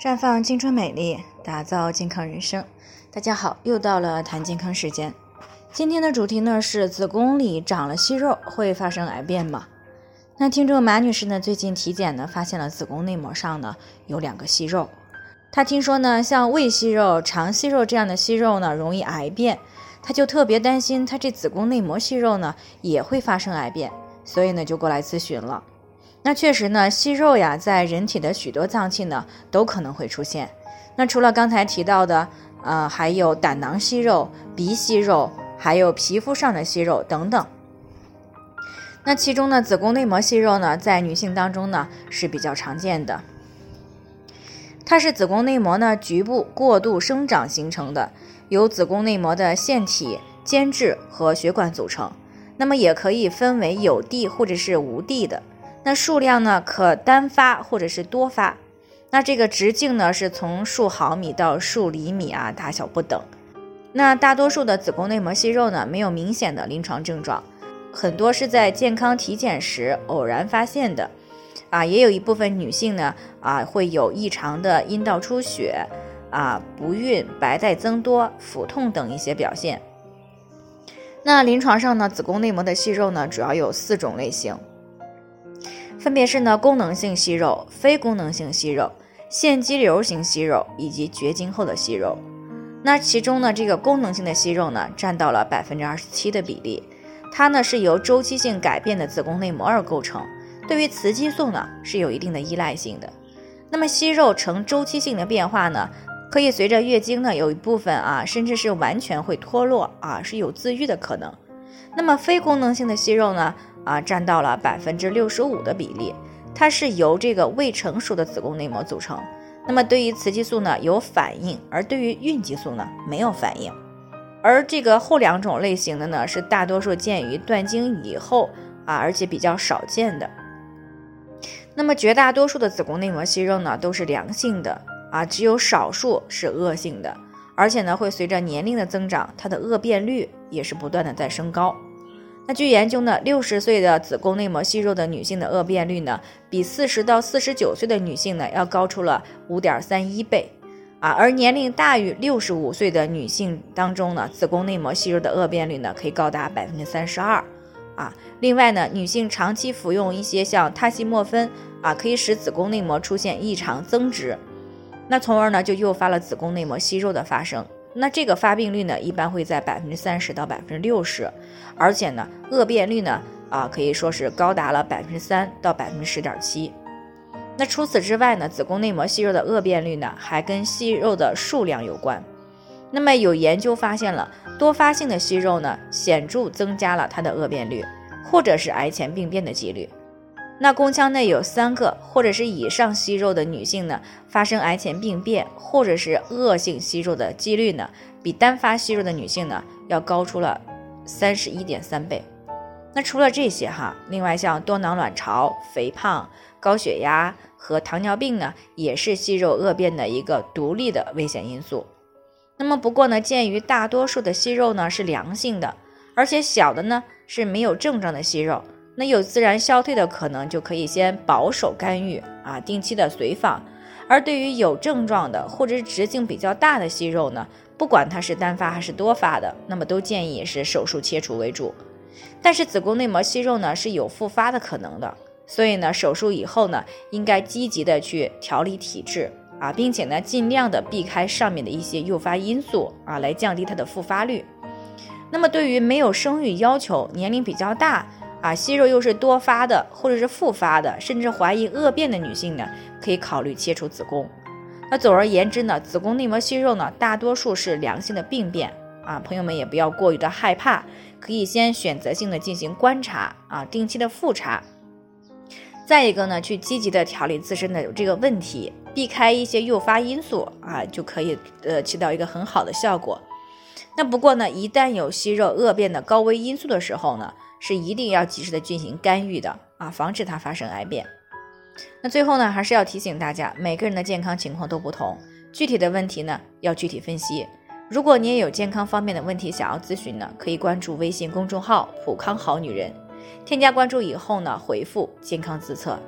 绽放青春美丽，打造健康人生。大家好，又到了谈健康时间。今天的主题呢是子宫里长了息肉会发生癌变吗？那听众马女士呢最近体检呢发现了子宫内膜上呢有两个息肉，她听说呢像胃息肉、肠息肉这样的息肉呢容易癌变，她就特别担心她这子宫内膜息肉呢也会发生癌变，所以呢就过来咨询了。那确实呢，息肉呀，在人体的许多脏器呢都可能会出现。那除了刚才提到的，呃，还有胆囊息肉、鼻息肉，还有皮肤上的息肉等等。那其中呢，子宫内膜息肉呢，在女性当中呢是比较常见的。它是子宫内膜呢局部过度生长形成的，由子宫内膜的腺体、间质和血管组成。那么也可以分为有蒂或者是无蒂的。那数量呢，可单发或者是多发。那这个直径呢，是从数毫米到数厘米啊，大小不等。那大多数的子宫内膜息肉呢，没有明显的临床症状，很多是在健康体检时偶然发现的。啊，也有一部分女性呢，啊，会有异常的阴道出血，啊，不孕、白带增多、腹痛等一些表现。那临床上呢，子宫内膜的息肉呢，主要有四种类型。分别是呢，功能性息肉、非功能性息肉、腺肌瘤型息肉以及绝经后的息肉。那其中呢，这个功能性的息肉呢，占到了百分之二十七的比例。它呢是由周期性改变的子宫内膜而构成，对于雌激素呢是有一定的依赖性的。那么息肉呈周期性的变化呢，可以随着月经呢有一部分啊，甚至是完全会脱落啊，是有自愈的可能。那么非功能性的息肉呢？啊，占到了百分之六十五的比例，它是由这个未成熟的子宫内膜组成。那么对于雌激素呢有反应，而对于孕激素呢没有反应。而这个后两种类型的呢，是大多数见于断经以后啊，而且比较少见的。那么绝大多数的子宫内膜息肉呢都是良性的啊，只有少数是恶性的，而且呢会随着年龄的增长，它的恶变率也是不断的在升高。那据研究呢，六十岁的子宫内膜息肉的女性的恶变率呢，比四十到四十九岁的女性呢要高出了五点三一倍，啊，而年龄大于六十五岁的女性当中呢，子宫内膜息肉的恶变率呢可以高达百分之三十二，啊，另外呢，女性长期服用一些像他西莫芬啊，可以使子宫内膜出现异常增殖，那从而呢就诱发了子宫内膜息肉的发生。那这个发病率呢，一般会在百分之三十到百分之六十，而且呢，恶变率呢，啊，可以说是高达了百分之三到百分之十点七。那除此之外呢，子宫内膜息肉的恶变率呢，还跟息肉的数量有关。那么有研究发现了，多发性的息肉呢，显著增加了它的恶变率，或者是癌前病变的几率。那宫腔内有三个或者是以上息肉的女性呢，发生癌前病变或者是恶性息肉的几率呢，比单发息肉的女性呢要高出了三十一点三倍。那除了这些哈，另外像多囊卵巢、肥胖、高血压和糖尿病呢，也是息肉恶变的一个独立的危险因素。那么不过呢，鉴于大多数的息肉呢是良性的，而且小的呢是没有症状的息肉。那有自然消退的可能，就可以先保守干预啊，定期的随访。而对于有症状的或者是直径比较大的息肉呢，不管它是单发还是多发的，那么都建议是手术切除为主。但是子宫内膜息肉呢是有复发的可能的，所以呢手术以后呢，应该积极的去调理体质啊，并且呢尽量的避开上面的一些诱发因素啊，来降低它的复发率。那么对于没有生育要求、年龄比较大。啊，息肉又是多发的，或者是复发的，甚至怀疑恶变的女性呢，可以考虑切除子宫。那总而言之呢，子宫内膜息肉呢，大多数是良性的病变啊，朋友们也不要过于的害怕，可以先选择性的进行观察啊，定期的复查。再一个呢，去积极的调理自身的这个问题，避开一些诱发因素啊，就可以呃起到一个很好的效果。那不过呢，一旦有息肉恶变的高危因素的时候呢，是一定要及时的进行干预的啊防止它发生癌变。那最后呢还是要提醒大家每个人的健康情况都不同具体的问题呢要具体分析。如果你也有健康方面的问题想要咨询呢可以关注微信公众号普康好女人添加关注以后呢回复健康自测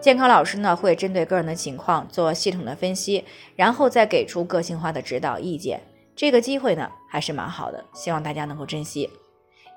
健康老师呢会针对个人的情况做系统的分析然后再给出个性化的指导意见。这个机会呢还是蛮好的希望大家能够珍惜。